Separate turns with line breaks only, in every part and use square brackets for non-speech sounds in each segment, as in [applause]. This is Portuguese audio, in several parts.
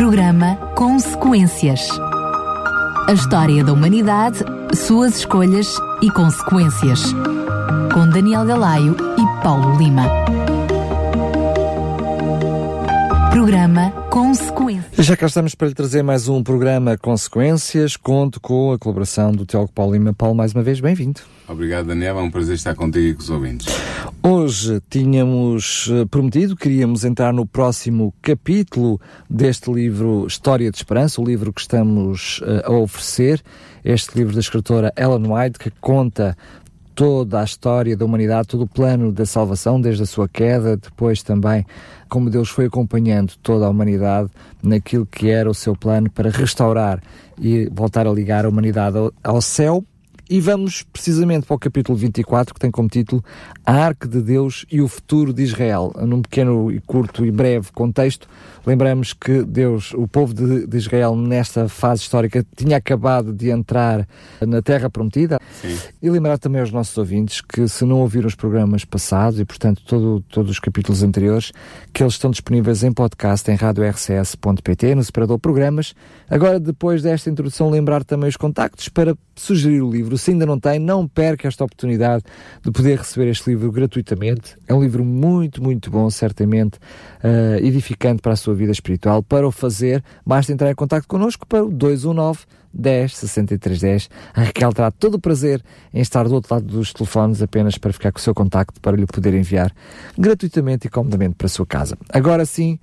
Programa Consequências. A história da humanidade, suas escolhas e consequências. Com Daniel Galaio e Paulo Lima. Programa Consequências.
Já cá estamos para lhe trazer mais um programa Consequências. Conto com a colaboração do Teólogo Paulo Lima. Paulo, mais uma vez, bem-vindo.
Obrigado, Daniel. É um prazer estar contigo e com os ouvintes.
Hoje tínhamos eh, prometido, queríamos entrar no próximo capítulo deste livro História de Esperança, o livro que estamos uh, a oferecer. Este livro da escritora Ellen White, que conta toda a história da humanidade, todo o plano da salvação, desde a sua queda, depois também como Deus foi acompanhando toda a humanidade naquilo que era o seu plano para restaurar e voltar a ligar a humanidade ao céu. E vamos precisamente para o capítulo 24, que tem como título A Arca de Deus e o Futuro de Israel. Num pequeno e curto e breve contexto, lembramos que Deus, o povo de, de Israel, nesta fase histórica, tinha acabado de entrar na Terra Prometida. E lembrar também aos nossos ouvintes que, se não ouviram os programas passados e, portanto, todo, todos os capítulos anteriores, que eles estão disponíveis em podcast em radiorcs.pt, no separador Programas. Agora, depois desta introdução, lembrar também os contactos para sugerir o livro. Se ainda não tem, não perca esta oportunidade de poder receber este livro gratuitamente. É um livro muito, muito bom, certamente uh, edificante para a sua vida espiritual. Para o fazer, basta entrar em contato connosco para o 219 10 63 10. A Raquel terá todo o prazer em estar do outro lado dos telefones apenas para ficar com o seu contacto para lhe poder enviar gratuitamente e comodamente para a sua casa. Agora sim,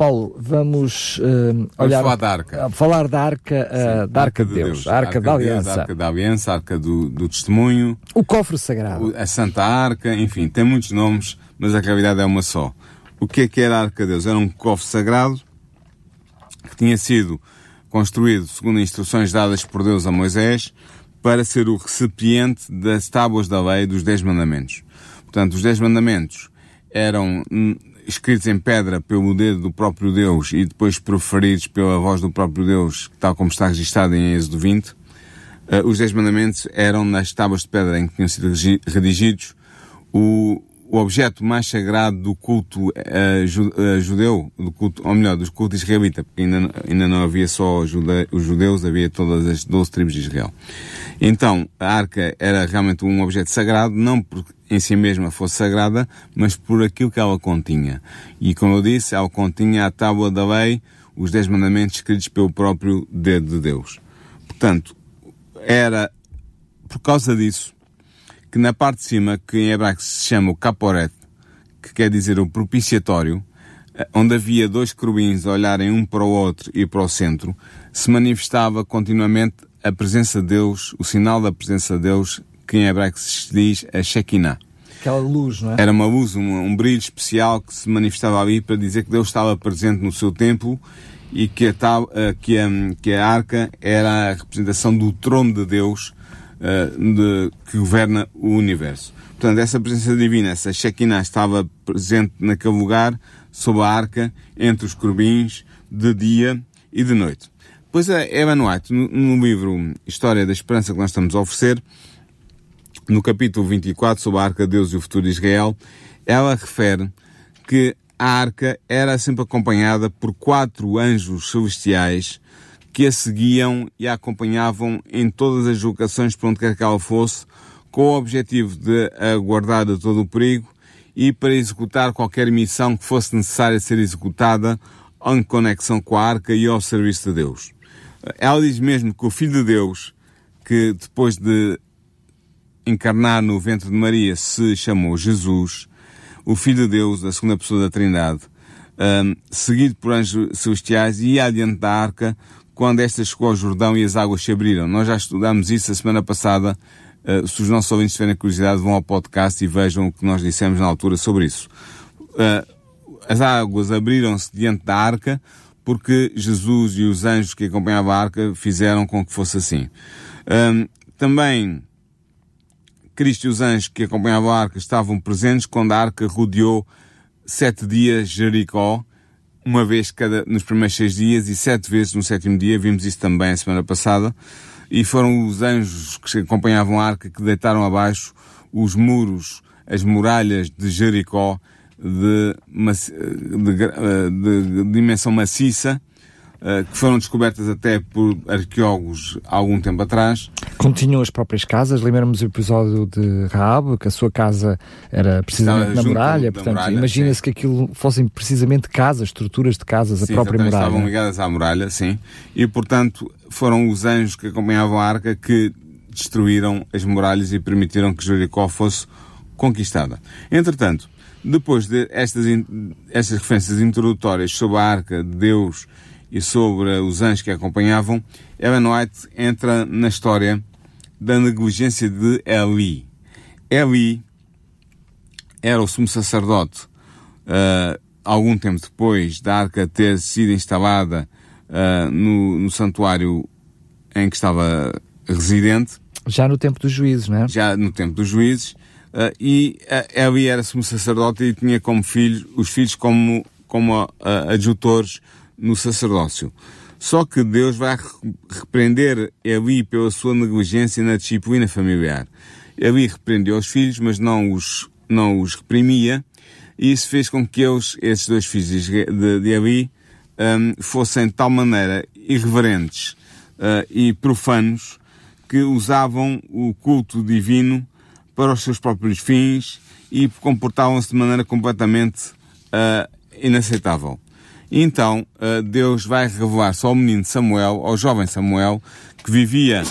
Paulo, vamos uh, olhar,
falar da arca.
falar da arca, uh, da arca de Deus, a arca, da
de Deus,
aliança,
a arca da aliança, a arca do, do testemunho,
o cofre sagrado.
a Santa Arca, enfim, tem muitos nomes, mas a realidade é uma só. O que é que era a arca de Deus? Era um cofre sagrado que tinha sido construído segundo instruções dadas por Deus a Moisés para ser o recipiente das tábuas da lei dos Dez Mandamentos. Portanto, os Dez Mandamentos eram hum, escritos em pedra pelo dedo do próprio Deus e depois proferidos pela voz do próprio Deus, tal como está registado em Êxodo 20. Eh, os Dez Mandamentos eram nas tábuas de pedra em que tinham sido redigidos o, o objeto mais sagrado do culto eh, judeu, do culto, ou melhor, do culto israelita, porque ainda, ainda não havia só os judeus, havia todas as 12 tribos de Israel. Então, a arca era realmente um objeto sagrado, não por em si mesma fosse sagrada, mas por aquilo que ela continha. E como eu disse, ela continha a tábua da lei, os dez mandamentos escritos pelo próprio dedo de Deus. Portanto, era por causa disso que na parte de cima, que em hebraico se chama o caporet, que quer dizer o propiciatório, eh, onde havia dois querubins a olharem um para o outro e para o centro, se manifestava continuamente a presença de Deus, o sinal da presença de Deus, que em hebraico se diz a Shekinah.
Aquela luz, não é?
Era uma luz, um, um brilho especial que se manifestava ali para dizer que Deus estava presente no seu templo e que a, eh, que a, que a arca era a representação do trono de Deus de- que governa o universo. Portanto, essa presença divina, essa Shekinah estava presente naquele lugar, sob a arca, entre os querubins, de dia e de noite. Pois a Ellen White, no, no livro História da Esperança que nós estamos a oferecer, no capítulo 24, sobre a Arca de Deus e o futuro de Israel, ela refere que a arca era sempre acompanhada por quatro anjos celestiais que a seguiam e a acompanhavam em todas as locações por onde quer que ela fosse, com o objetivo de a guardar de todo o perigo e para executar qualquer missão que fosse necessária ser executada em conexão com a arca e ao serviço de Deus. Ela diz mesmo que o Filho de Deus, que depois de encarnar no ventre de Maria se chamou Jesus, o Filho de Deus, a segunda pessoa da Trindade, hum, seguido por anjos celestiais, ia adiante da arca quando esta chegou ao Jordão e as águas se abriram. Nós já estudámos isso a semana passada. Uh, se os nossos ouvintes tiverem curiosidade, vão ao podcast e vejam o que nós dissemos na altura sobre isso. Uh, as águas abriram-se diante da arca porque Jesus e os anjos que acompanhavam a arca fizeram com que fosse assim. Hum, também Cristo e os anjos que acompanhavam a arca estavam presentes quando a arca rodeou sete dias Jericó, uma vez cada, nos primeiros seis dias e sete vezes no sétimo dia, vimos isso também a semana passada, e foram os anjos que acompanhavam a arca que deitaram abaixo os muros, as muralhas de Jericó de, de de- de dimensão maciça, que foram descobertas até por arqueólogos há algum tempo atrás.
Como tinham as próprias casas, lembramos o episódio de Raab, que a sua casa era precisamente na muralha, portanto, imagina-se que aquilo fossem precisamente casas, estruturas de casas, sim, a própria muralha.
estavam ligadas à muralha, sim, e portanto foram os anjos que acompanhavam a arca que destruíram as muralhas e permitiram que Jericó fosse conquistada. Entretanto, depois de estas, estas referências introdutórias sobre a arca de Deus e sobre os anjos que a acompanhavam, Ellen White entra na história da negligência de Eli. Eli era o sumo sacerdote uh, algum tempo depois da arca ter sido instalada uh, no, no santuário em que estava residente.
Já no tempo dos juízes, não é?
Já no tempo dos juízes. Uh, e Eli era sumo sacerdote e tinha como filhos, os filhos como, como adjutores no sacerdócio. Só que Deus vai repreender Eli pela sua negligência na disciplina familiar. Eli repreendeu os filhos, mas não os, não os reprimia, e isso fez com que eles, esses dois filhos de, de Eli, um, fossem de tal maneira irreverentes uh, e profanos que usavam o culto divino para os seus próprios fins e comportavam-se de maneira completamente uh, inaceitável. E então uh, Deus vai revelar-se ao menino Samuel, ao jovem Samuel, que vivia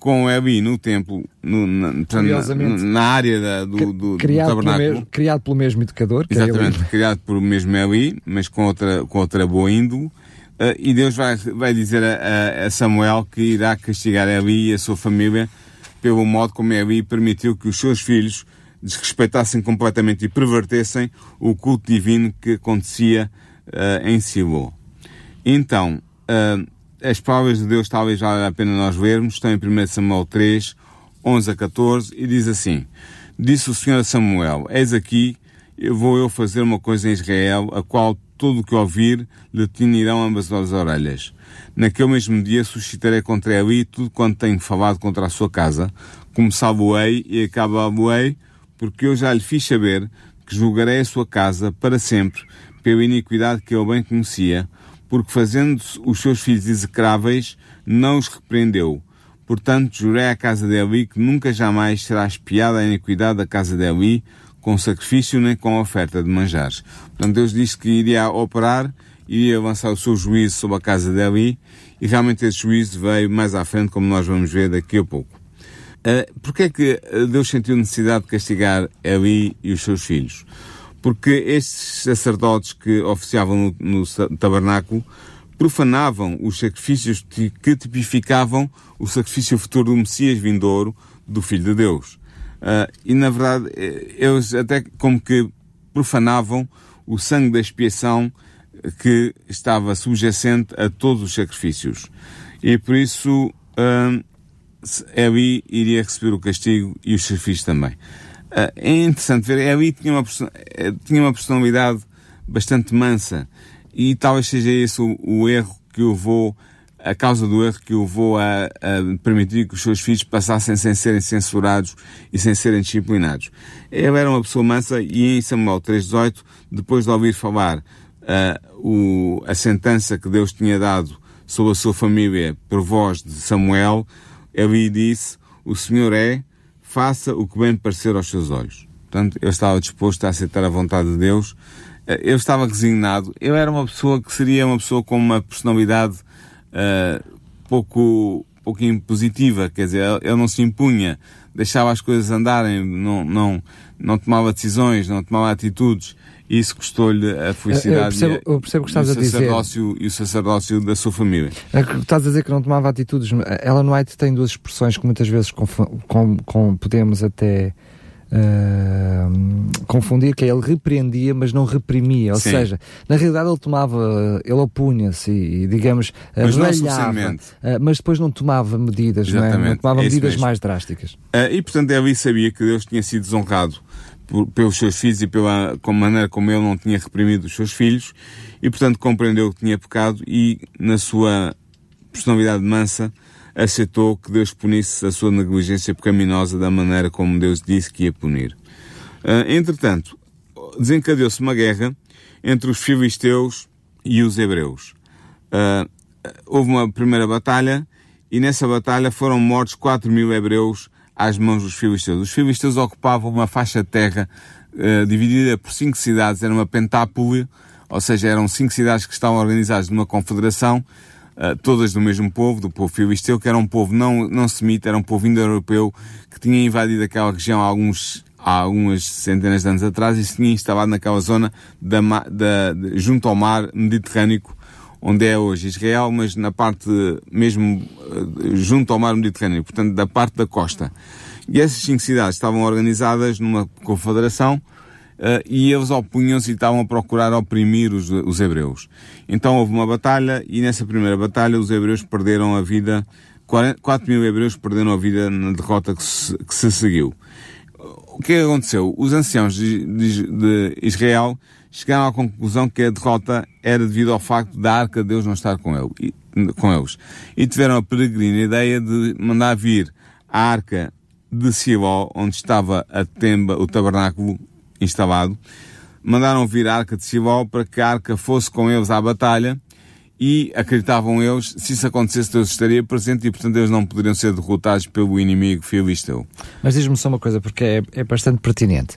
com Eli no templo, no, na, na, na, área da, do, do, criado do tabernáculo.
Pelo mesmo, criado pelo mesmo educador.
É Exatamente, é criado por o mesmo Eli, mas com outra, com outra boa índole. Uh, e Deus vai, vai dizer a, a, Samuel que irá castigar Eli e a sua família pelo modo como Eli permitiu que os seus filhos desrespeitassem completamente e pervertessem o culto divino que acontecia uh, em Silo. Então, uh, as palavras de Deus talvez valha a pena nós lermos, estão em 1 Samuel 3, 11 a 14, e diz assim, Disse o Senhor a Samuel, Eis aqui, eu vou eu fazer uma coisa em Israel, a qual todo o que ouvir lhe tinirão ambas as orelhas. Naquele mesmo dia suscitarei contra Eli tudo quanto tenho falado contra a sua casa, começá-lo-ei e acabá-lo-ei, porque eu já lhe fiz saber que julgarei a sua casa para sempre, pela iniquidade que ele bem conhecia, porque fazendo os seus filhos execráveis, não os repreendeu. Portanto, jurei à casa de Eli que nunca jamais será espiada a iniquidade da casa de Eli, com sacrifício nem com oferta de manjares. Portanto, Deus disse que iria operar, iria avançar o seu juízo sobre a casa de Eli, e realmente esse juízo veio mais à frente, como nós vamos ver daqui a pouco. Uh, Porquê é que Deus sentiu necessidade de castigar Eli e os seus filhos? Porque estes sacerdotes que oficiavam no, no tabernáculo profanavam os sacrifícios que tipificavam o sacrifício futuro do Messias vindouro, do Filho de Deus. Uh, e na verdade, eh, eles até como que profanavam o sangue da expiação que estava subjacente a todos os sacrifícios. E por isso, uh, Eli iria receber o castigo e os sacrifícios também. Uh, é interessante ver, Eli tinha uma, eh, tinha uma personalidade bastante mansa e talvez seja esse o, o erro que eu vou, a causa do erro que eu vou a, a, permitir que os seus filhos passassem sem serem censurados e sem serem disciplinados. Ele era uma pessoa mansa e em Samuel 3.18, depois de ouvir falar uh, o, a sentença que Deus tinha dado sobre a sua família por voz de Samuel, ele disse, o Senhor é faça o que bem parecer aos seus olhos. Portanto, eu estava disposto a aceitar a vontade de Deus. Eu estava resignado. Eu era uma pessoa que seria uma pessoa com uma personalidade uh, pouco, pouco impositiva, quer dizer, eu não se impunha, deixava as coisas andarem, não, não, não tomava decisões, não tomava atitudes. Isso custou-lhe a felicidade
eu percebo, eu percebo que estás a dizer.
e o sacerdócio da sua família.
É estás a dizer que não tomava atitudes. Ellen White tem duas expressões que muitas vezes com, com, com podemos até uh, confundir, que é ele repreendia, mas não reprimia. Ou Sim. seja, na realidade ele tomava, ele opunha-se e, digamos, mas, uh, mas depois não tomava medidas, não, é? não tomava é medidas mais drásticas.
Uh, e portanto Eli sabia que Deus tinha sido desonrado pelos seus filhos e pela maneira como ele não tinha reprimido os seus filhos e, portanto, compreendeu que tinha pecado e, na sua personalidade mansa, aceitou que Deus punisse a sua negligência pecaminosa da maneira como Deus disse que ia punir. Uh, entretanto, desencadeou-se uma guerra entre os filisteus e os hebreus. Uh, houve uma primeira batalha e nessa batalha foram mortos 4 mil hebreus às mãos dos filisteus. Os filisteus ocupavam uma faixa de terra uh, dividida por cinco cidades, era uma pentápole, ou seja, eram cinco cidades que estavam organizadas numa confederação, uh, todas do mesmo povo, do povo filisteu, que era um povo não, não semita, era um povo indo-europeu que tinha invadido aquela região há alguns há algumas centenas de anos atrás e se tinha instalado naquela zona da, da, junto ao mar Mediterrâneo, onde é hoje Israel, mas na parte mesmo eh, junto ao mar Mediterrâneo, portanto da parte da costa. E essas cinco cidades estavam organizadas numa confederação uh, e eles opunham-se e estavam a procurar oprimir os, os hebreus. Então houve uma batalha e nessa primeira batalha os hebreus perderam a vida, 4 mil hebreus perderam a vida na derrota que se, que se seguiu o que aconteceu? Os anciãos de, de, de, Israel chegaram à conclusão que a derrota era devido ao facto da arca de Deus não estar com, ele, com eles. E tiveram a peregrina ideia de mandar vir a arca de Siló, onde estava a temba, o tabernáculo instalado. Mandaram vir a arca de Siló para que a arca fosse com eles à batalha e acreditavam eles, se isso acontecesse, Deus estaria presente e, portanto, eles não poderiam ser derrotados pelo inimigo filisteu.
Mas diz-me só uma coisa, porque é, é, bastante pertinente.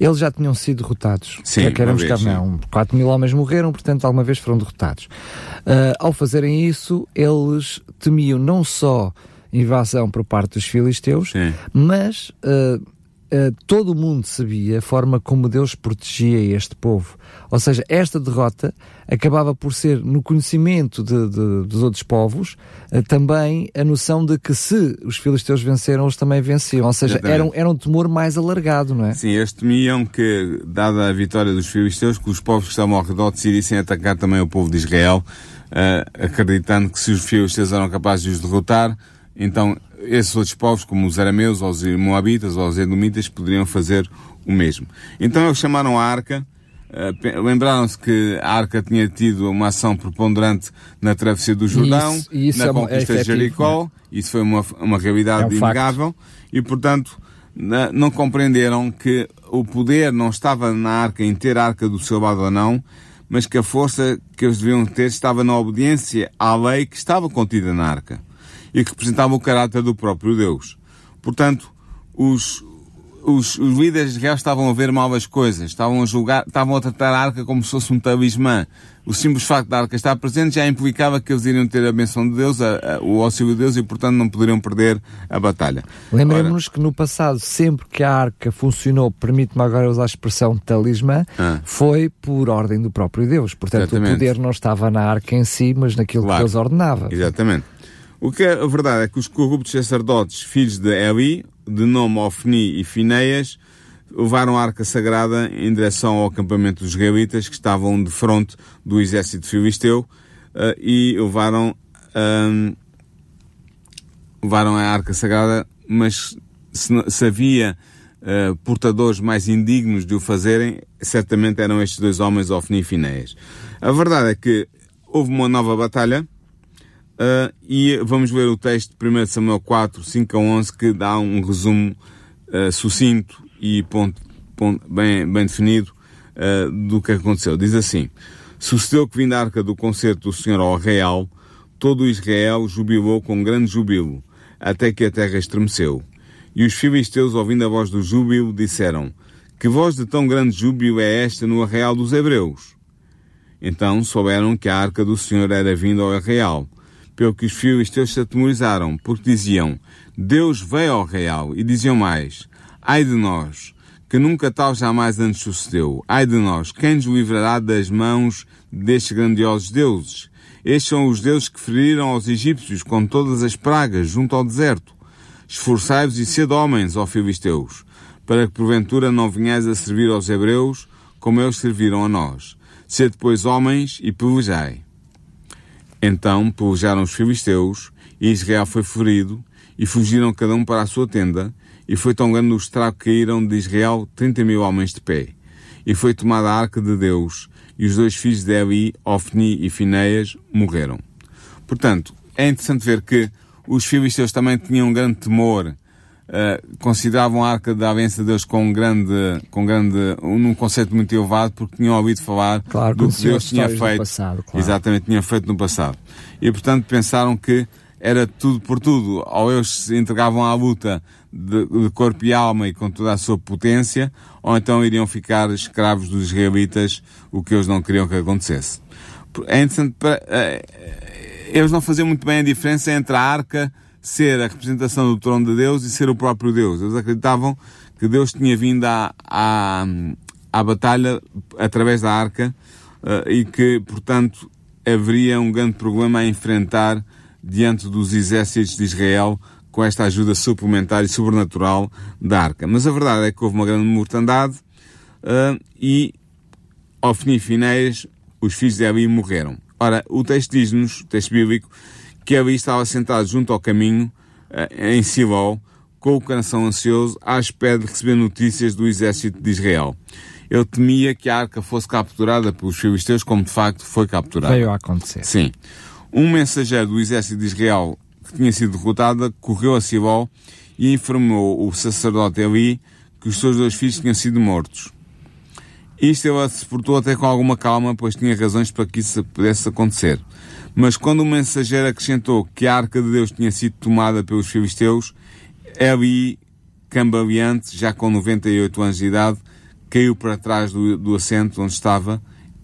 Eles já tinham sido derrotados.
Sim,
quer queremos vez, não. 4 mil homens morreram, portanto, alguma vez foram derrotados. Uh, ao fazerem isso, eles temiam não só invasão por parte dos filisteus,
Sim.
mas uh, uh, todo o mundo sabia a forma como Deus protegia este povo. Ou seja, esta derrota acabava por ser, no conhecimento de, de, dos outros povos, uh, também a noção de que se os filisteus venceram, eles também venciam. Ou seja, era um, era um temor mais alargado, não é?
Sim, eles temiam que, dada a vitória dos filisteus, que os povos que estavam ao redor decidissem atacar também o povo de Israel, uh, acreditando que se os filisteus eram capazes de os derrotar, então esses outros povos, como os arameus, ou os moabitas, ou os edomitas, poderiam fazer o mesmo. Então eles chamaram a arca, uh, lembraram-se que a arca tinha tido uma ação preponderante na travessia do Jordão,
isso, isso
na
é
conquista
é
de Jericó, né? isso foi uma, uma realidade é um inegável, e portanto não compreenderam que o poder não estava na arca em ter a arca do seu lado ou não, mas que a força que eles deviam ter estava na obediência à lei que estava contida na arca e que representavam o caráter do próprio Deus. Portanto, os, os, os líderes de Israel estavam a ver mal as coisas, estavam a julgar, estavam a tratar a arca como se fosse um talismã. O simples facto da arca estar presente já implicava que eles iriam ter a benção de Deus, a, a, o auxílio de Deus e, portanto, não poderiam perder a batalha.
Lembremos-nos que no passado, sempre que a arca funcionou, permite-me agora usar a expressão talismã, ah. foi por ordem do próprio Deus. Portanto, Exatamente. o poder não estava na arca em si, mas naquilo claro. que Deus ordenava.
Exatamente. O que é a verdade é que os corruptos sacerdotes, filhos de Eli, de nome Ofni e Fineias, levaram a arca sagrada em direção ao acampamento dos israelitas que estavam de fronte do exército filisteu uh, e levaram, um, levaram a arca sagrada, mas se, se havia uh, portadores mais indignos de o fazerem, certamente eram estes dois homens, Ofni e Fineias. A verdade é que houve uma nova batalha, Uh, e vamos ver o texto de 1 Samuel 4, 5 a 11, que dá um resumo uh, sucinto e ponto, ponto, bem, bem definido uh, do que aconteceu. Diz assim: Sucedeu que vindo a arca do concerto do Senhor ao real, todo Israel jubilou com grande jubilo, até que a terra estremeceu. E os filisteus, ouvindo a voz do júbilo, disseram: Que voz de tão grande júbilo é esta no arraial dos hebreus? Então souberam que a arca do Senhor era vinda ao arraial pelo que os filisteus se atemorizaram, porque diziam, Deus veio ao real, e diziam mais, ai de nós, que nunca tal jamais antes sucedeu, ai de nós, quem nos livrará das mãos destes grandiosos deuses? Estes são os deuses que feriram aos egípcios com todas as pragas junto ao deserto. Esforçai-vos e sede homens, ó filisteus, para que porventura não venhais a servir aos hebreus como eles serviram a nós. Sede, pois, homens e pelejai. Então pelejaram os filisteus, e Israel foi ferido, e fugiram cada um para a sua tenda, e foi tão grande o estrago que caíram de Israel trinta mil homens de pé. E foi tomada a arca de Deus, e os dois filhos de Eli, Ofni e Fineias, morreram. Portanto, é interessante ver que os filisteus também tinham um grande temor uh, consideravam a Arca da Aliança de Deus com grande, com grande, num conceito muito elevado, porque tinham ouvido falar
claro,
do que Deus tinha feito.
Passado, claro.
Exatamente, tinha feito no passado. E portanto pensaram que era tudo por tudo. Ou eles se entregavam à luta de, de, corpo e alma e com toda a sua potência, ou então iriam ficar escravos dos israelitas, o que eles não queriam que acontecesse. É interessante, para, uh, eles não faziam muito bem a diferença entre a arca ser a representação do trono de Deus e ser o próprio Deus. Eles acreditavam que Deus tinha vindo à, à, à batalha através da arca uh, e que, portanto, haveria um grande problema a enfrentar diante dos exércitos de Israel com esta ajuda suplementar e sobrenatural da arca. Mas a verdade é que houve uma grande mortandade uh, e, ao fim e finais, os filhos de Eli morreram. Ora, o texto diz-nos, o texto bíblico, que Eli estava sentado junto ao caminho, uh, em Siló, com o coração ansioso, à espera de receber notícias do exército de Israel. Ele temia que a arca fosse capturada pelos filisteus, como de facto foi capturada.
Veio a acontecer.
Sim. Um mensageiro do exército de Israel que tinha sido derrotada correu a Siló e informou o sacerdote Eli que os seus dois filhos tinham sido mortos. Isto ele se portou até com alguma calma, pois tinha razões para que isso pudesse acontecer. Mas quando o mensageiro acrescentou que a arca de Deus tinha sido tomada pelos filisteus, Eli, cambaleante, já com 98 anos de idade, caiu para trás do, do assento onde estava,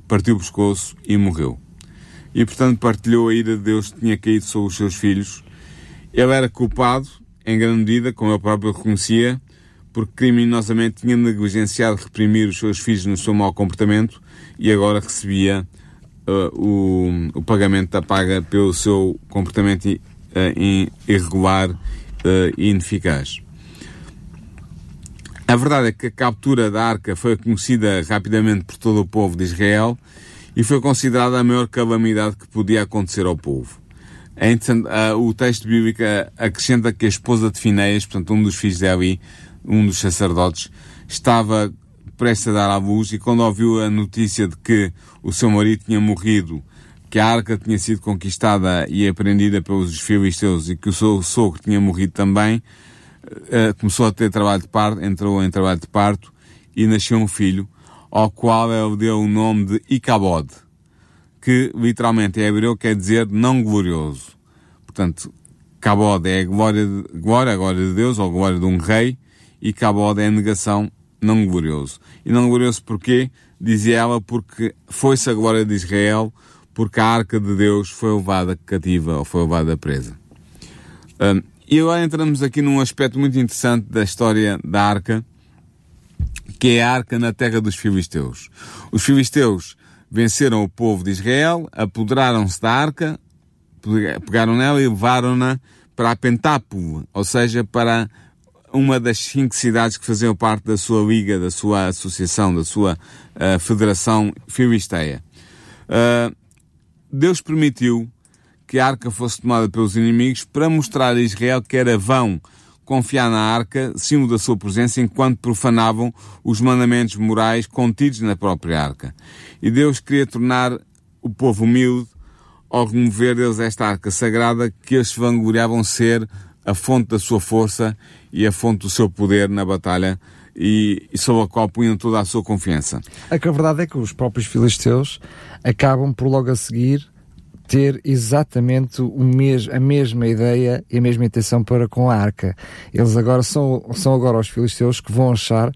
partiu o pescoço e morreu. E portanto partilhou a ira de Deus que tinha caído sobre os seus filhos. Ele era culpado, em grande medida, como ele próprio reconhecia, porque criminosamente tinha negligenciado reprimir os seus filhos no seu mau comportamento e agora recebia uh, o, o, pagamento da paga pelo seu comportamento uh, irregular uh, e ineficaz. A verdade é que a captura da arca foi conhecida rapidamente por todo o povo de Israel e foi considerada a maior calamidade que podia acontecer ao povo. É o texto bíblico acrescenta que a esposa de Fineias, portanto um dos filhos de Eli, um dos sacerdotes, estava prestes a dar à luz e quando ouviu a notícia de que o seu marido tinha morrido, que a arca tinha sido conquistada e apreendida pelos filisteus e que o seu sogro tinha morrido também, uh, começou a ter trabalho de parto, entrou em trabalho de parto e nasceu um filho, ao qual ele deu o nome de Icabod, que literalmente em hebreu quer dizer não glorioso. Portanto, Cabod é a glória, de, glória, a glória de Deus, ou glória de um rei, e Cabod é a negação não glorioso. E não glorioso porquê? Dizia ela, porque foi-se a glória de Israel, porque a arca de Deus foi levada cativa, ou foi levada presa. Um, e agora entramos aqui num aspecto muito interessante da história da arca, que é a arca na terra dos filisteus. Os filisteus venceram o povo de Israel, apoderaram-se da arca, pegaram nela e levaram-na para a Pentápolis, ou seja, para uma das cinco cidades que faziam parte da sua liga, da sua associação, da sua uh, federação filisteia. Uh, Deus permitiu que a arca fosse tomada pelos inimigos para mostrar a Israel que era vão confiar na arca, símbolo da sua presença, enquanto profanavam os mandamentos morais contidos na própria arca. E Deus queria tornar o povo humilde ao remover deles esta arca sagrada que eles vangloriavam ser a fonte da sua força e a fonte do seu poder na batalha e, e sobre a qual punham toda a sua confiança.
É que a verdade é que os próprios filisteus acabam por logo a seguir ter exatamente mes a mesma ideia e a mesma intenção para com a arca. Eles agora são, são agora os filisteus que vão achar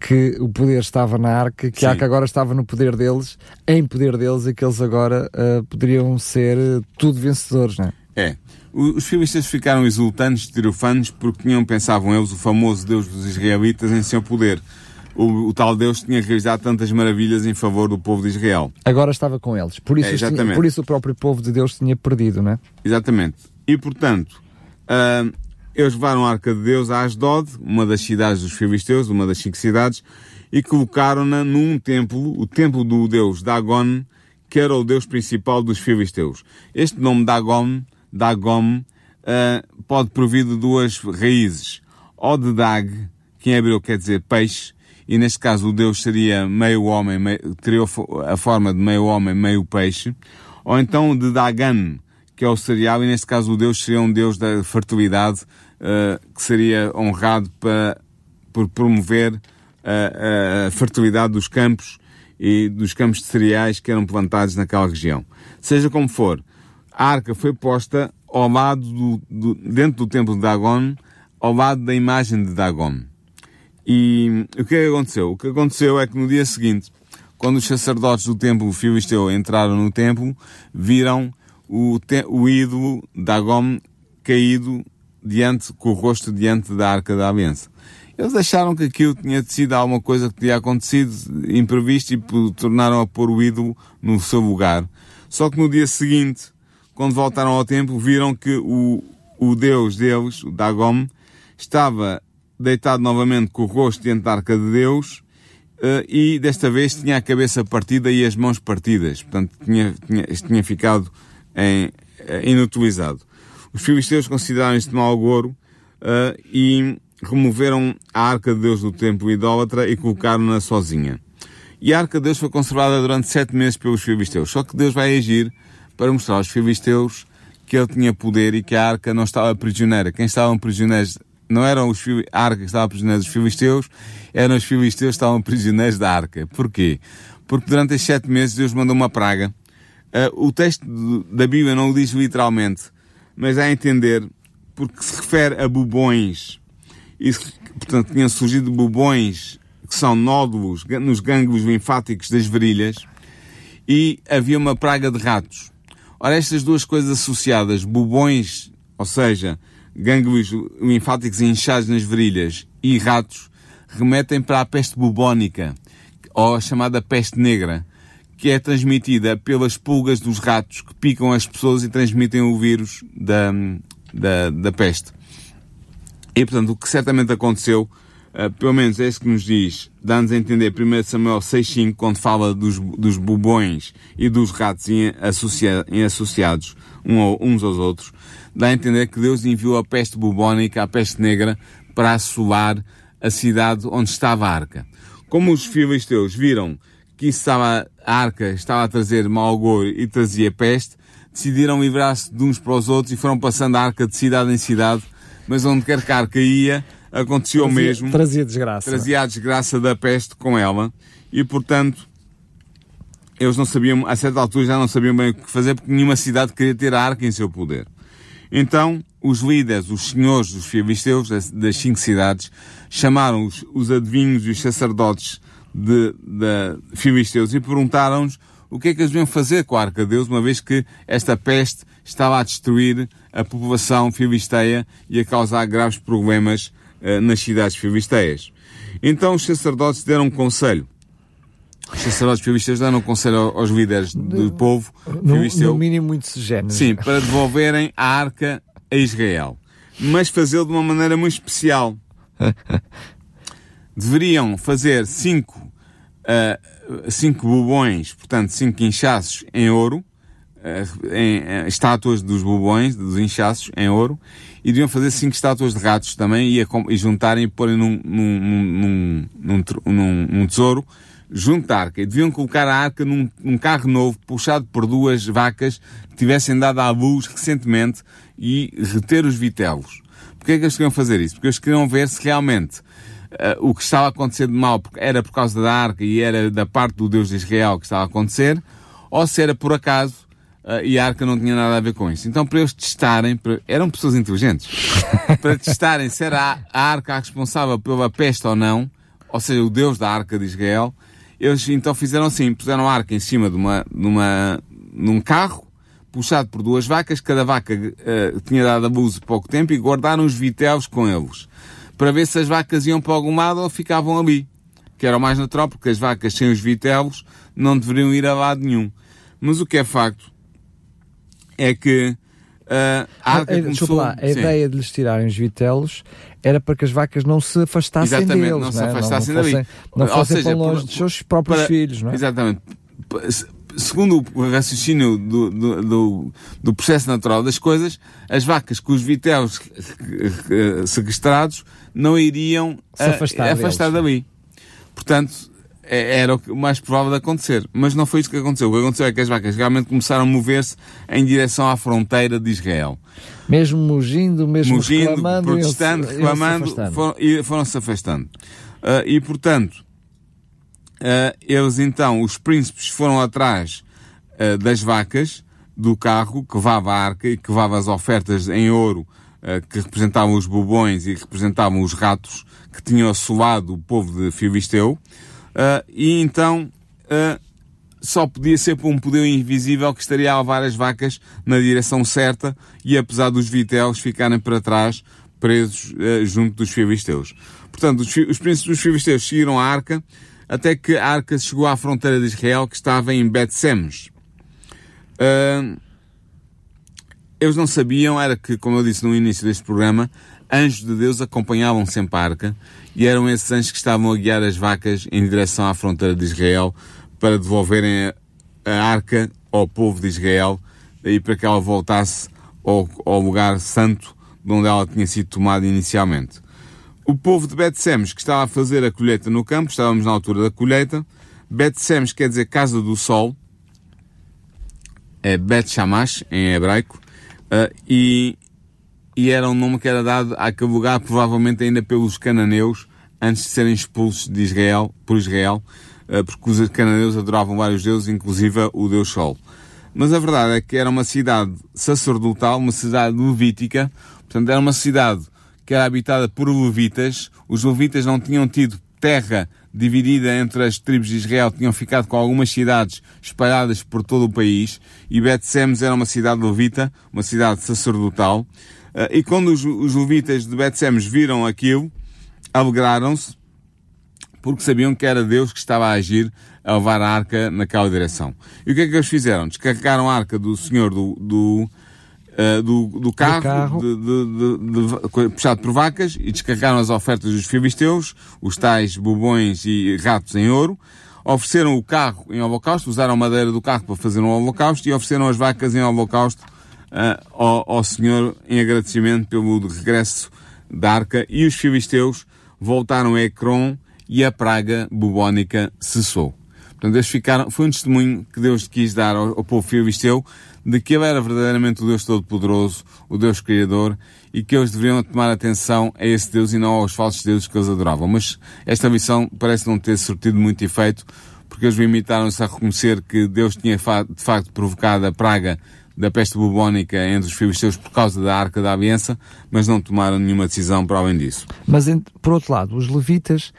que o poder estava na arca, que Sim. a arca agora estava no poder deles, em poder deles, e que eles agora uh, poderiam ser uh, tudo vencedores, não é?
É. Os filisteus ficaram exultantes, tirofanos, porque tinham, pensavam eles, o famoso Deus dos israelitas em seu poder o, o, tal Deus tinha realizado tantas maravilhas em favor do povo de Israel.
Agora estava com eles. Por isso, é, tinha, por isso o próprio povo de Deus tinha perdido, não é?
Exatamente. E portanto, uh, eles levaram a arca de Deus a Asdod, uma das cidades dos filisteus, uma das cinco cidades, e colocaram-na num templo, o templo do deus Dagon, que era o deus principal dos filisteus. Este nome Dagon, Dagon, uh, pode provir de duas raízes. Ou de Dag, que em hebreu quer dizer peixe, e neste caso o Deus seria meio homem, meio, teria a forma de meio homem, meio peixe, ou então de Dagan, que é o cereal, e neste caso o Deus seria um Deus da fertilidade, uh, que seria honrado para, por promover a, a fertilidade dos campos e dos campos de cereais que eram plantados naquela região. Seja como for, a arca foi posta ao lado do, do, dentro do templo de Dagon, ao lado da imagem de Dagon. E o que é que aconteceu? O que aconteceu é que no dia seguinte, quando os sacerdotes do templo filisteu entraram no templo, viram o, te, o ídolo Dagon caído diante, com o rosto diante da arca da aliança. Eles acharam que aquilo tinha sido alguma coisa que tinha acontecido imprevisto e tornaram a pôr o ídolo no seu lugar. Só que no dia seguinte, quando voltaram ao templo, viram que o, o deus deles, o Dagon, estava deitado novamente com o rosto diante da arca de Deus uh, e desta vez tinha a cabeça partida e as mãos partidas. Portanto, tinha, tinha, tinha ficado em, uh, inutilizado. Os filisteus consideraram isto mau agouro uh, e removeram a arca de Deus do templo idólatra e colocaram-na sozinha. E a arca de Deus foi conservada durante sete meses pelos filisteus. Só que Deus vai agir para mostrar aos filisteus que ele tinha poder e que a arca não estava prisioneira. Quem estavam prisioneiros não eram os a arca que estava prisioneira dos filisteus, eram os filisteus que estavam prisioneiros da arca. Porquê? Porque durante estes sete meses Deus mandou uma praga. Uh, o texto da Bíblia não o diz literalmente, mas dá a entender porque se refere a bubões e, portanto, tinham surgido bubões que são nódulos nos gânglios linfáticos das virilhas e havia uma praga de ratos. Ora, estas duas coisas associadas, bubões, ou seja, gânglios linfáticos inchados nas virilhas e ratos, remetem para a peste bubónica, ou a chamada peste negra, que é transmitida pelas pulgas dos ratos que picam as pessoas e transmitem o vírus da, da, da peste. E, portanto, o que certamente aconteceu, uh, pelo menos é isso que nos diz, dá-nos a entender 1 Samuel 6.5, quando fala dos, dos bubões e dos ratos em, associa, em associados um, uns aos outros, dá a entender que Deus enviou a peste bubónica, a peste negra, para assolar a cidade onde estava a arca. Como os filisteus viram que estava, a arca estava a trazer mau agouro e trazia peste, decidiram livrar-se de uns para os outros e foram passando a arca de cidade em cidade, mas onde quer que a arca ia, aconteceu
trazia,
mesmo.
Trazia desgraça.
Trazia a desgraça da peste com ela e, portanto, eles não sabiam, a certa altura já não sabiam bem o que fazer porque nenhuma cidade queria ter a arca em seu poder. Então, os líderes, os senhores dos filisteus das cinco cidades, chamaram os, os adivinhos e os sacerdotes de, de filisteus e perguntaram-nos o que é que eles deviam fazer com a Arca de Deus, uma vez que esta peste estava a destruir a população filisteia e a causar graves problemas nas cidades filisteias. Então os sacerdotes deram um conselho. Os sacerdotes filisteus deram um conselho aos líderes do povo
filisteu. No mínimo muito sugênero.
Sim, para devolverem a arca a Israel. Mas fazê-lo de uma maneira muito especial. [laughs] Deveriam fazer cinco uh, cinco bubões, portanto, cinco inchaços em ouro, uh, em, uh, estátuas dos bubões, dos inchaços em ouro, e deviam fazer cinco estátuas de ratos também e, a, e juntarem e porem num, num, num, num, tesouro junto da arca. E deviam colocar a arca num, carro novo, puxado por duas vacas que tivessem dado à luz recentemente e reter os vitelos. Porquê é que eles queriam fazer isso? Porque eles queriam ver se realmente uh, o que estava a acontecer de mal era por causa da arca e era da parte do Deus de Israel que estava a acontecer, ou se era por acaso e a arca não tinha nada a ver com isso. Então, para eles testarem, para... eram pessoas inteligentes, [laughs] para testarem se era a, arca a responsável pela peste ou não, ou seja, o Deus da arca de Israel, eles então fizeram assim, puseram a arca em cima de uma, de uma, num carro, puxado por duas vacas, cada vaca uh, tinha dado abuso pouco tempo e guardaram os vitelos com eles para ver se as vacas iam para algum lado ou ficavam ali. Que era o mais natural, porque as vacas sem os vitelos não deveriam ir a lado nenhum. Mas o que é facto é que uh, a ah, começou...
lá, a ideia de lhes tirarem os vitelos era para que as vacas não se afastassem
Exatamente,
deles,
não,
se
é? afastassem não, não
fossem, Não fossem para longe por, dos seus próprios
para,
filhos, não é?
Exatamente segundo o raciocínio do, do, do, do, processo natural das coisas, as vacas com os vitelos sequestrados não iriam
se afastar,
afastar dali. Portanto, era o mais provável de acontecer. Mas não foi isso que aconteceu. O que aconteceu é que as vacas realmente começaram a mover-se em direção à fronteira de Israel.
Mesmo mugindo, mesmo
mugindo,
reclamando,
protestando, reclamando, foram-se foram afastando. Uh, e, portanto, uh, eles então, os príncipes foram atrás uh, das vacas, do carro que levava a arca e que levava as ofertas em ouro que representavam os bubões e que representavam os ratos que tinham assolado o povo de Filisteu. Uh, e então uh, só podia ser por um poder invisível que estaria a levar as vacas na direção certa e apesar dos vitelos ficarem para trás presos uh, junto dos filisteus. Portanto, os, os príncipes dos filisteus seguiram a arca até que a arca chegou à fronteira de Israel que estava em Bet-Semes. Uh, eles não sabiam, era que, como eu disse no início deste programa, anjos de Deus acompanhavam sempre a arca e eram esses anjos que estavam a guiar as vacas em direção à fronteira de Israel para devolverem a arca ao povo de Israel e para que ela voltasse ao, ao lugar santo de onde ela tinha sido tomada inicialmente. O povo de Bet-Semes que estava a fazer a colheita no campo, estávamos na altura da colheita, Bet-Semes quer dizer casa do sol, é Bet-Shamash em hebraico, uh, e, e era um nome que era dado àquele lugar, provavelmente ainda pelos cananeus, antes de serem expulsos de Israel, por Israel, eh, porque os cananeus adoravam vários deuses, inclusive o deus Sol. Mas a verdade é que era uma cidade sacerdotal, uma cidade levítica, portanto era uma cidade que era habitada por levitas. Os levitas não tinham tido terra dividida entre as tribos de Israel, tinham ficado com algumas cidades espalhadas por todo o país, e Bet-Semes era uma cidade levita, uma cidade sacerdotal. Eh, e quando os, os levitas de Bet-Semes viram aquilo, alegraram-se, porque sabiam que era Deus que estava a agir a levar a arca naquela direção. E o que é que eles fizeram? Descarregaram a arca do Senhor do, do, uh, do, do, carro, do carro. De, de, de, puxado por vacas, e descarregaram as ofertas dos filisteus, os tais bubões e ratos em ouro, ofereceram o carro em holocausto, usaram a madeira do carro para fazer um holocausto e ofereceram as vacas em holocausto uh, ao, ao Senhor em agradecimento pelo regresso da arca e os filisteus voltaram a Ecrom e a praga bubónica cessou. Portanto, eles ficaram, foi um testemunho que Deus quis dar ao, ao povo filisteu de que ele era verdadeiramente o Deus Todo-Poderoso, o Deus Criador, e que eles deveriam tomar atenção a esse Deus e não aos falsos deuses que eles adoravam. Mas esta missão parece não ter surtido muito efeito, porque eles limitaram-se a reconhecer que Deus tinha de facto provocado a praga da peste bubónica entre os filisteus por causa da Arca da Aliança, mas não tomaram nenhuma decisão para além disso.
Mas, por outro lado, os levitas,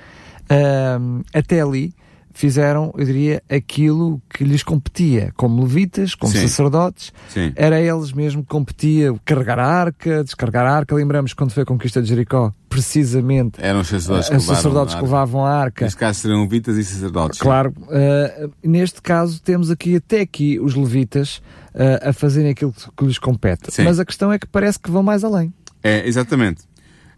uh, até ali, fizeram, eu diria, aquilo que lhes competia, como levitas, como Sim. sacerdotes, Sim. era eles mesmo que competia carregar a arca, descarregar a arca. Lembramos quando foi a conquista de Jericó, precisamente
eram os sacerdotes,
uh, que, sacerdotes que levavam a arca.
Neste caso seriam levitas e sacerdotes.
Claro, uh, neste caso temos aqui até aqui os levitas uh, a fazerem aquilo que lhes compete. Sim. Mas a questão é que parece que vão mais além.
É, exatamente.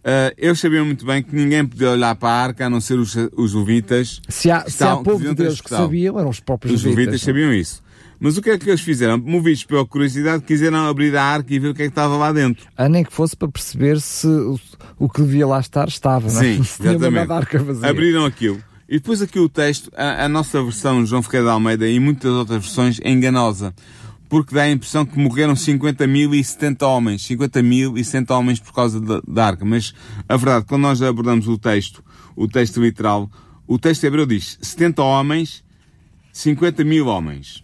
Uh, eles sabiam muito bem que ninguém podia olhar para a arca a não ser os, os levitas.
Se há, se há povo de Deus que sabiam, eram os próprios
os levitas. Os levitas sabiam isso. Mas o que é que eles fizeram? Movidos pela curiosidade, quiseram abrir a arca e ver o que é que estava lá dentro.
Ah, nem que fosse para perceber se o, o que devia lá estar estava, não
é? Sim, [laughs] exatamente. Abriram aquilo. E depois aqui o texto, a, a nossa versão João Ferreira de Almeida e muitas outras versões é enganosa porque dá a impressão que morreram 50 mil e 70 homens. 50 mil e 70 homens por causa da, arca. Mas a verdade, quando nós abordamos o texto, o texto literal, o texto hebreu diz 70 homens, 50 mil homens.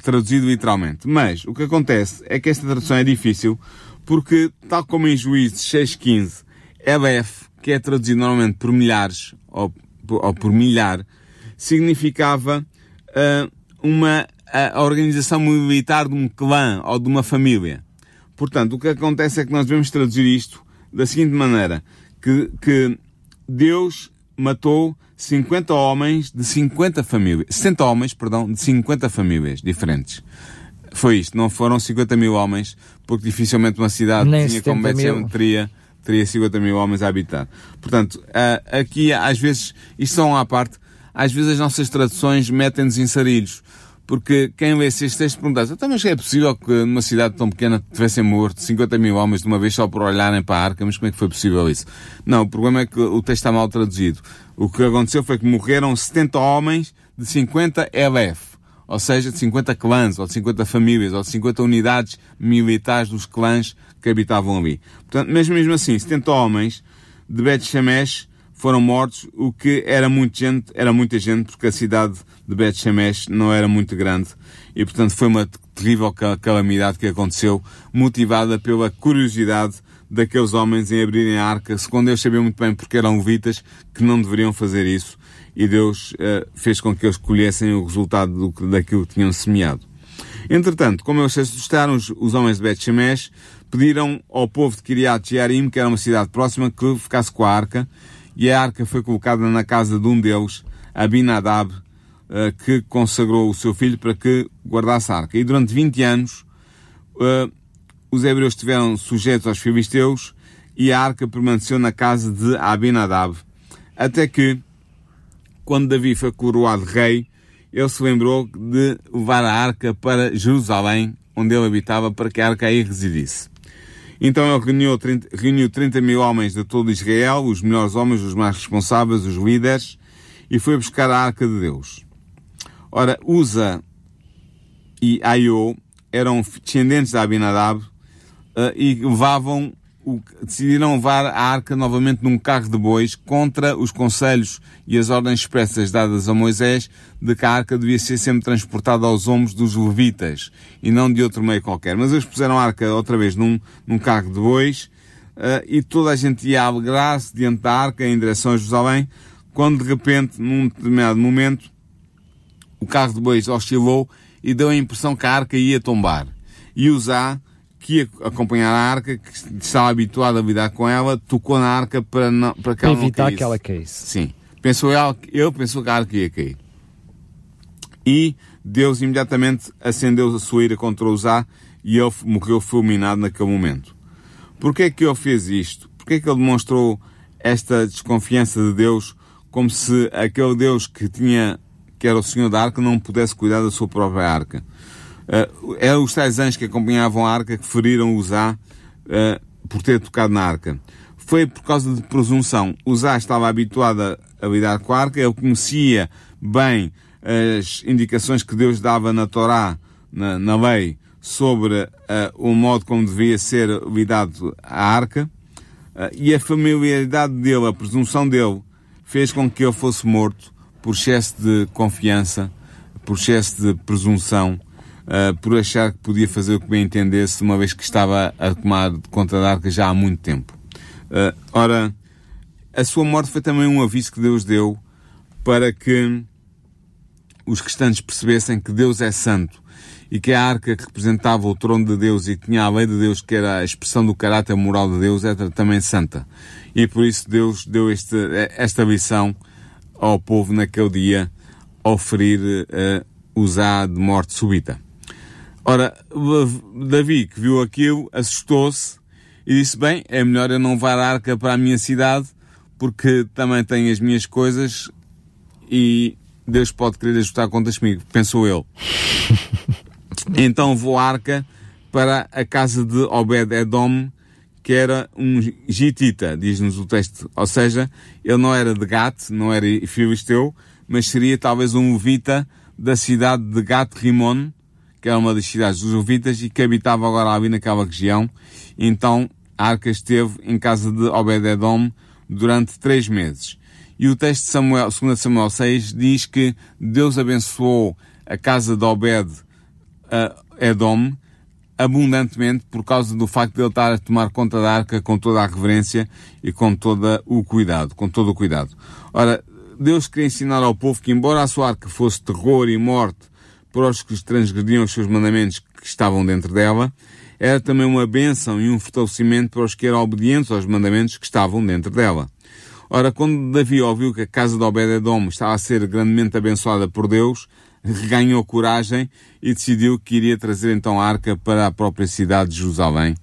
Traduzido literalmente. Mas o que acontece é que esta tradução é difícil porque, tal como em Juízes 6.15, Ebef, que é traduzido normalmente por milhares ou, ou por milhar, significava uh, uma a organização militar de um clã ou de uma família. Portanto, o que acontece é que nós devemos traduzir isto da seguinte maneira, que, que Deus matou 50 homens de 50 famílias, 60 homens, perdão, de 50 famílias diferentes. Foi isto, não foram 50 mil homens, porque dificilmente uma cidade Nem tinha como Bethlehem teria, teria 50 mil homens a habitar. Portanto, aqui às vezes, isto são à parte, às vezes as nossas traduções metem-nos em sarilhos porque quem lê esses textos pergunta-se, então, mas é possível que numa cidade tão pequena tivessem morto 50 mil homens de uma vez só por olharem para a arca, mas como é que foi possível isso? Não, o problema é que o texto está mal traduzido. O que aconteceu foi que morreram 70 homens de 50 elef, ou seja, de 50 clãs, ou de 50 famílias, ou de 50 unidades militares dos clãs que habitavam ali. Portanto, mesmo, mesmo assim, 70 homens de Bet Shemesh foram mortos, o que era muita gente, era muita gente, porque a cidade de Bet Shemesh não era muito grande. E, portanto, foi uma terrível calamidade que aconteceu, motivada pela curiosidade daqueles homens em abrirem a arca, quando Deus sabia muito bem porque eram levitas, que não deveriam fazer isso. E Deus uh, fez com que eles colhessem o resultado do, daquilo que tinham semeado. Entretanto, como eles se assustaram, os, os homens de Bet Shemesh pediram ao povo de Kiriat Jearim, que era uma cidade próxima, que ficasse com a arca, e a arca foi colocada na casa de um deles, Abinadab, eh, que consagrou o seu filho para que guardasse a arca. E durante 20 anos, eh, os hebreus estiveram sujeitos aos filisteus e a arca permaneceu na casa de Abinadab. Até que, quando Davi foi coroado rei, ele se lembrou de levar a arca para Jerusalém, onde ele habitava, para que a arca aí residisse. Então ele reuniu 30, reuniu 30 mil homens de todo Israel, os melhores homens, os mais responsáveis, os líderes, e foi buscar a arca de Deus. Ora, Uza e Aiô eram descendentes de Abinadab uh, e levavam o, decidiram levar a arca novamente num carro de bois contra os conselhos e as ordens expressas dadas a Moisés de que a arca devia ser sempre transportada aos ombros dos levitas e não de outro meio qualquer. Mas eles puseram a arca outra vez num, num carro de bois uh, e toda a gente ia alegrar-se diante da arca em direção a Jerusalém quando de repente, num determinado momento, o carro de bois oscilou e deu a impressão que a arca ia tombar. E Uzá que ia acompanhar a arca, que estava habituado a lidar com ela, tocou na arca para, não, para que
para
ela
evitar
não
que ela caísse.
Sim. Pensou ele, ele pensou que a arca ia cair. E Deus imediatamente acendeu a sua ira contra Uzá e ele morreu fulminado naquele momento. Porquê é que ele fez isto? Porquê é que ele demonstrou esta desconfiança de Deus como se aquele Deus que tinha, que era o Senhor da arca, não pudesse cuidar da sua própria arca? Uh, eram os tais anjos que acompanhavam a arca que feriram Uzá uh, por ter tocado na arca. Foi por causa de presunção. Uzá estava habituado a, a lidar com a arca, ele conhecia bem as indicações que Deus dava na Torá, na, na lei, sobre uh, o modo como devia ser lidado a arca, uh, e a familiaridade dele, a presunção dele, fez com que ele fosse morto por excesso de confiança, por excesso de presunção, uh, por achar que podia fazer o que bem entendesse, uma vez que estava a tomar conta da arca já há muito tempo. Uh, ora, a sua morte foi também um aviso que Deus deu para que os restantes percebessem que Deus é santo e que a arca que representava o trono de Deus e que tinha a lei de Deus, que era a expressão do caráter moral de Deus, era também santa. E por isso Deus deu este, esta lição ao povo naquele dia, ao ferir uh, usar de morte súbita. Ora, Davi, que viu aquilo, assustou-se e disse, bem, é melhor eu não levar a arca para a minha cidade, porque também tenho as minhas coisas e Deus pode querer ajustar contas comigo, pensou ele. [laughs] então vou a arca para a casa de Obed-Edom, que era um gitita, diz-nos o texto. Ou seja, ele não era de Gat, não era filisteu, mas seria talvez um levita da cidade de Gat-Rimon, que era uma das cidades dos Levitas e que habitava agora ali naquela região. Então arca esteve em casa de Obed-Edom durante três meses. E o texto de Samuel, 2 Samuel 6 diz que Deus abençoou a casa de Obed-Edom abundantemente por causa do facto de ele estar a tomar conta da arca com toda a reverência e com todo o cuidado, com todo o cuidado. Ora, Deus queria ensinar ao povo que embora a sua arca fosse terror e morte para os que transgrediam os seus mandamentos que estavam dentro dela, era também uma bênção e um fortalecimento para os que eram obedientes aos mandamentos que estavam dentro dela. Ora, quando Davi ouviu que a casa de Obed-Edom estava a ser grandemente abençoada por Deus, reganhou coragem e decidiu que iria trazer então a arca para a própria cidade de Jerusalém.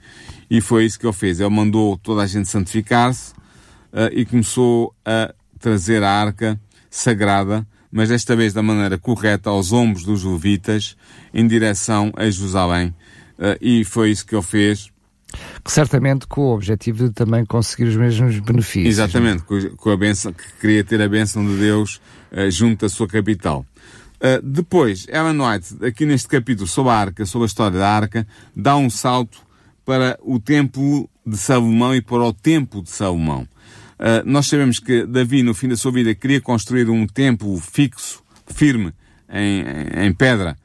E foi isso que ele fez. Ele mandou toda a gente santificar-se uh, e começou a trazer a arca sagrada mas desta vez da maneira correta, aos ombros dos levitas, em direção a Jerusalém. Uh, e foi isso que ele fez.
Certamente com o objetivo de também conseguir os mesmos benefícios.
Exatamente, com a benção, que queria ter a bênção de Deus uh, junto à sua capital. Uh, depois, Ellen White, aqui neste capítulo sobre a arca, sobre a história da arca, dá um salto para o templo de Salomão e para o templo de Salomão. Uh, nós sabemos que Davi, no fim da sua vida, queria construir um templo fixo, firme, em, em, em pedra,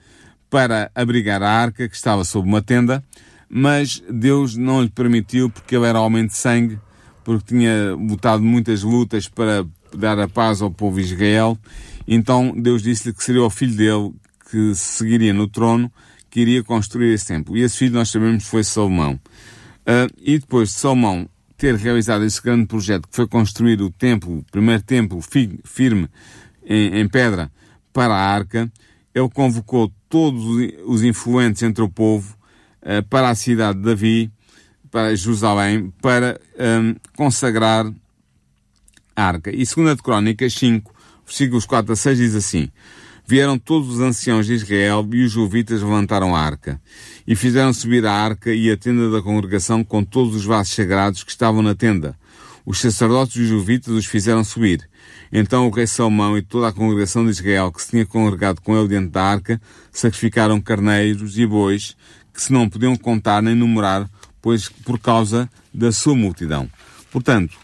para abrigar a arca que estava sob uma tenda, mas Deus não lhe permitiu porque ele era homem de sangue, porque tinha lutado muitas lutas para dar a paz ao povo de Israel então Deus disse-lhe que seria o filho dele que seguiria no trono, que iria construir esse templo. E esse filho nós sabemos foi Salomão. Uh, e depois de Salomão ter realizado esse grande projeto que foi construir o templo, o primeiro templo fi firme em, em, pedra para a arca, ele convocou todos os influentes entre o povo uh, para a cidade de Davi, para Jerusalém, para um, consagrar a arca. E segunda de Crónicas 5, versículos 4 a 6 diz assim, Vieram todos os anciãos de Israel e os jovitas levantaram a arca, e fizeram subir a arca e a tenda da congregação com todos os vasos sagrados que estavam na tenda. Os sacerdotes e os jovitas os fizeram subir. Então o rei Salomão e toda a congregação de Israel que se tinha congregado com ele dentro da arca sacrificaram carneiros e bois que se não podiam contar nem numerar, pois por causa da sua multidão. Portanto,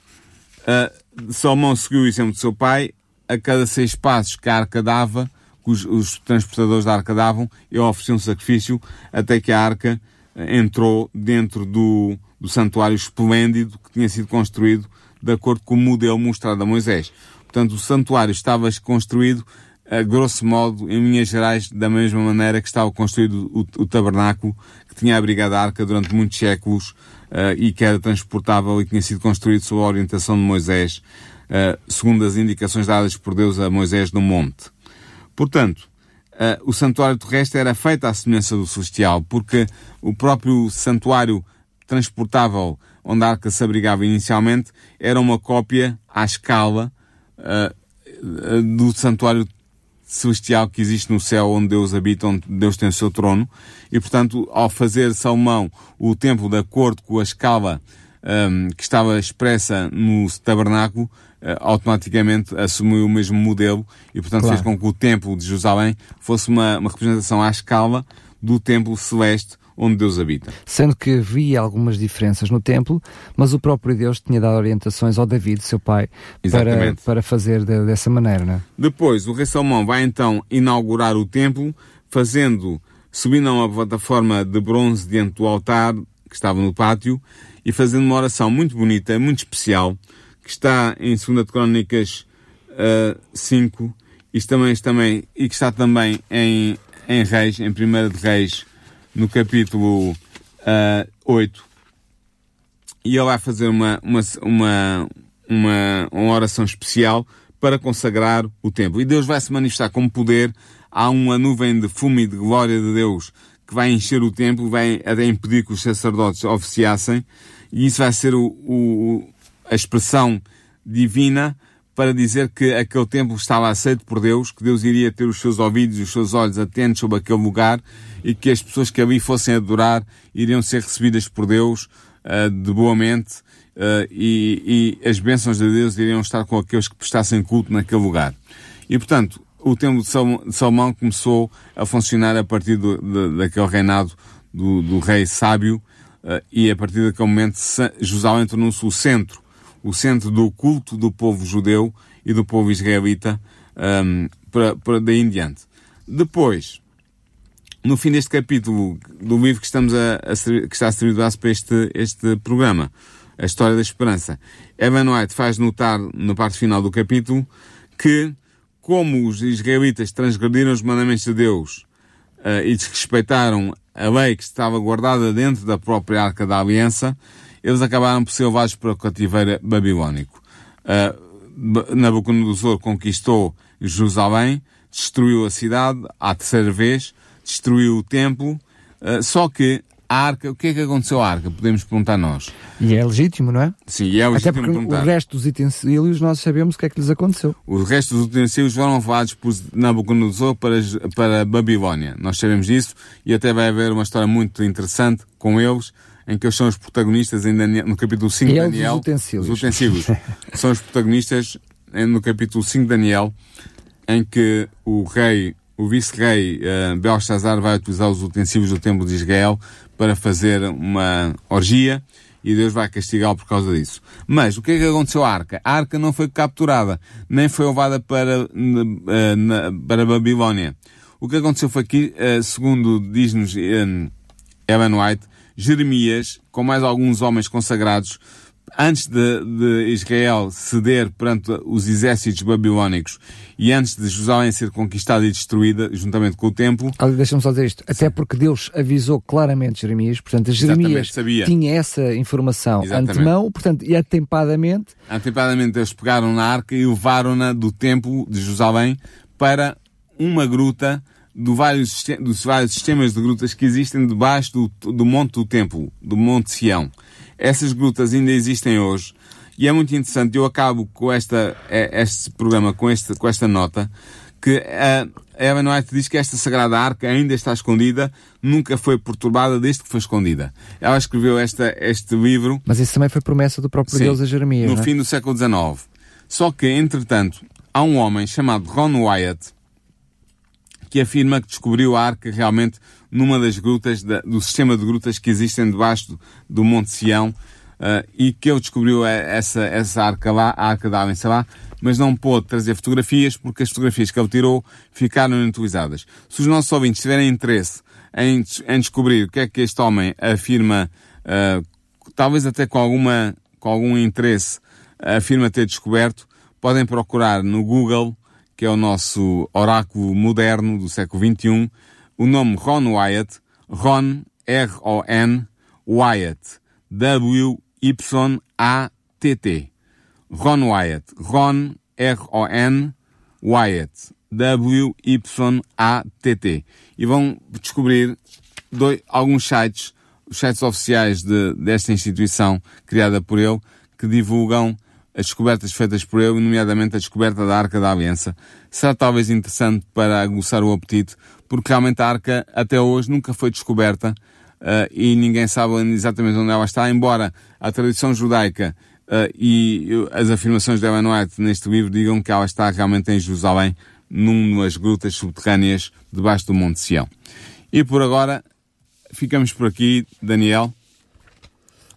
uh, Salomão seguiu o exemplo de seu pai, a cada seis passos que a arca dava, que os, os transportadores da arca davam, eu ofereci um sacrifício até que a arca eh, entrou dentro do, do santuário esplêndido que tinha sido construído de acordo com o modelo mostrado a Moisés. Portanto, o santuário estava construído, a grosso modo, em linhas gerais, da mesma maneira que estava construído o, o tabernáculo que tinha abrigado a arca durante muitos séculos uh, e que era transportável e tinha sido construído sob a orientação de Moisés uh, segundo as indicações dadas por Deus a Moisés no monte. Portanto, uh, o santuário terrestre era feito à semelhança do celestial, porque o próprio santuário transportável onde a arca se abrigava inicialmente era uma cópia à escala uh, do santuário celestial que existe no céu onde Deus habita, onde Deus tem o seu trono. E, portanto, ao fazer Salomão o templo de acordo com a escala um, que estava expressa no tabernáculo, automaticamente assumiu o mesmo modelo e, portanto, claro. fez com que o templo de Jerusalém fosse uma, uma representação à escala do templo celeste onde Deus habita.
Sendo que havia algumas diferenças no templo, mas o próprio Deus tinha dado orientações ao David, seu pai, para, para fazer de, dessa maneira, não é?
Depois, o rei Salomão vai então inaugurar o templo, fazendo, subindo a uma plataforma de bronze diante do altar, que estava no pátio, e fazendo uma oração muito bonita, muito especial, que está em 2 Crónicas uh, 5 e, também, também, e que está também em, em Reis, em 1 de Reis, no capítulo uh, eh, 8. E ele vai fazer uma, uma, uma, uma, uma oração especial para consagrar o templo. E Deus vai se manifestar com poder. Há uma nuvem de fumo e de glória de Deus que vai encher o templo, vai até impedir que os sacerdotes oficiassem. E isso vai ser o, a expressão divina para dizer que aquele templo estava aceito por Deus, que Deus iria ter os seus ouvidos e os seus olhos atentos sobre aquele lugar e que as pessoas que ali fossem adorar iriam ser recebidas por Deus uh, de boa mente uh, e, e, as bênçãos de Deus iriam estar com aqueles que prestassem culto naquele lugar. E portanto, o templo de Salomão começou a funcionar a partir do, de, daquele reinado do, do rei sábio uh, e a partir daquele momento Jerusalém tornou-se o centro o centro do culto do povo judeu e do povo israelita um, para, para daí em diante. Depois, no fim deste capítulo do livro que, estamos a, a que está a servir de base para este, este programa, a história da esperança, Evan White faz notar, na parte final do capítulo, que como os israelitas transgrediram os mandamentos de Deus uh, e desrespeitaram a lei que estava guardada dentro da própria Arca da Aliança, eles acabaram por ser levados para o cativeiro babilónico. Uh, Nabucodonosor conquistou Jerusalém, destruiu a cidade à terceira vez, destruiu o templo, uh, só que a arca, o que é que aconteceu à arca? Podemos perguntar nós.
E é legítimo, não é?
Sim, é
Até
legítimo
porque
perguntar.
o resto dos utensílios nós sabemos o que é que lhes aconteceu.
O resto dos utensílios foram levados por Nabucodonosor para, para a Babilónia. Nós sabemos disso e até vai haver uma história muito interessante com eles, em que eles são os protagonistas em Daniel, no capítulo 5 de
os
Daniel.
utensílios.
Os utensílios. [laughs] são os protagonistas em- no capítulo 5 de Daniel, em que o rei, o vice-rei uh, Belshazzar vai utilizar os utensílios do templo de Israel para fazer uma orgia e Deus vai castigá-lo por causa disso. Mas o que é que aconteceu à arca? A arca não foi capturada, nem foi levada para, eh, na- para a Babilónia. O que aconteceu foi que, eh, segundo diz-nos eh, Ellen White, Jeremias, com mais alguns homens consagrados, antes de, de Israel ceder perante os exércitos babilónicos e antes de Jerusalém ser conquistada e destruída, juntamente com o templo,
Deixa-me só dizer isto. Até porque Deus avisou claramente Jeremias, portanto, Jeremias tinha essa informação
Exatamente.
antemão, portanto, e atempadamente,
Antecipadamente eles pegaram na arca e levaram-na do templo de Jerusalém para uma gruta do vários, dos vários sistemas de grutas que existem debaixo do, do monte do templo, do monte Sião. Essas grutas ainda existem hoje e é muito interessante. Eu acabo com esta, eh, este programa com, este, com esta nota que a Ellen White diz que esta sagrada arca ainda está escondida, nunca foi perturbada desde que foi escondida. Ela escreveu esta, este livro
mas isso também foi promessa do próprio
Sim,
Deus a Jeremias.
no
é?
fim do século XIX. Só que, entretanto, há um homem chamado Ron Wyatt que afirma que descobriu a arca realmente numa das grutas, da- do sistema de grutas que existem debaixo do, do Monte Sião ah, e que ele descobriu eh, essa, essa arca lá, a arca da Aliança lá, mas não pôde trazer fotografias porque as fotografias que ele tirou ficaram inutilizadas. Se os nossos ouvintes tiverem interesse em, em descobrir o que é que este homem afirma, ah, talvez até com alguma, com algum interesse, afirma ter descoberto, podem procurar no Google, que é o nosso oráculo moderno do século XXI, o nome Ron Wyatt, Ron, R-O-N, Wyatt, W-Y-A-T-T. Ron Wyatt, Ron, R-O-N, Wyatt, W-Y-A-T-T. E vão descobrir doi- alguns sites, os sites oficiais de- desta instituição criada por ele, que divulgam as descobertas feitas por ele, nomeadamente a descoberta da Arca da Aliança. Será talvez interessante para aguçar o apetite, porque realmente a Arca até hoje nunca foi descoberta eh, e ninguém sabe exatamente onde ela está, embora a tradição judaica eh, e as afirmações de Ellen White neste livro digam que ela está realmente em Jerusalém, numas grutas subterrâneas debaixo do Monte Sião. E por agora, ficamos por aqui, Daniel.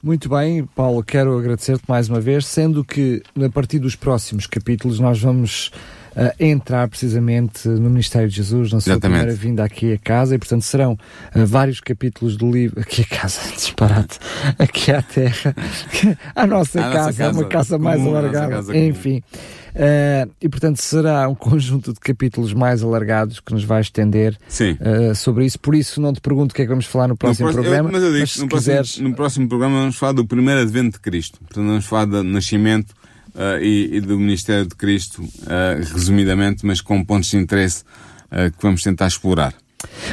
Muito bem, Paulo, quero agradecer-te mais uma vez, sendo que a partir dos próximos capítulos nós vamos ah, entrar precisamente no Ministério de Jesus, na sua
Exatamente.
primeira vinda aqui a casa, e portanto serão ah, vários capítulos do livro, aqui a casa, [laughs] disparate, aqui à terra, [laughs] a nossa
A nossa
casa,
casa
uma casa mais alargada,
casa comum.
Ah, e portanto será um conjunto de capítulos mais alargados que nos vai estender ah, sobre isso, por isso não te pergunto o que é que vamos falar no próximo
No
programa,
eu- mas eu digo,
se
no,
quiseres...
próximo, no próximo programa vamos falar do primeiro advento de Cristo. Portanto, vamos falar do nascimento ah, e, e do ministério de Cristo, resumidamente, mas com pontos de interesse que vamos tentar explorar.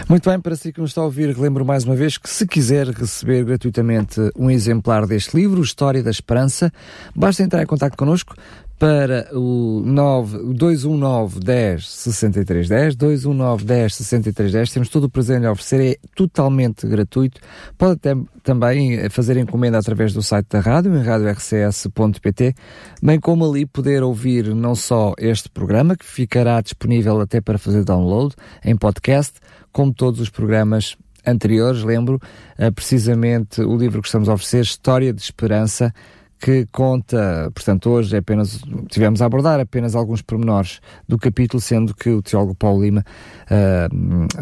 Muito bem, para si que nos está a ouvir, relembro mais uma vez que se quiser receber gratuitamente um exemplar deste livro, História da Esperança, basta entrar em contato connosco para o 9, o 219 10 63 10, 219 10 63 10, temos todo o presente a oferecer, é totalmente gratuito. Pode até também fazer encomenda através do site da rádio, em radiorcs.pt, bem como ali poder ouvir não só este programa, que ficará disponível até para fazer download em podcast, como todos os programas anteriores, lembro, eh, precisamente o livro que estamos a oferecer, História de Esperança, que conta, portanto, hoje é apenas, tivemos a abordar apenas alguns pormenores do capítulo, sendo que o teólogo Paulo Lima eh,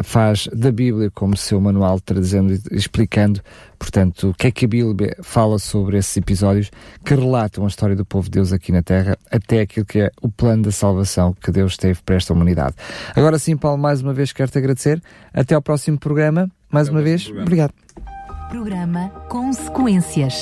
faz da Bíblia como seu manual, trazendo e explicando, portanto, o que é que a Bíblia fala sobre esses episódios que relatam a história do povo de Deus aqui na Terra, até aquilo que é o plano da salvação que Deus teve para esta humanidade. Agora sim, Paulo, mais uma vez quero-te agradecer. Até ao próximo programa. Mais
Até
uma vez,
próximo
obrigado.
Programa Consequências.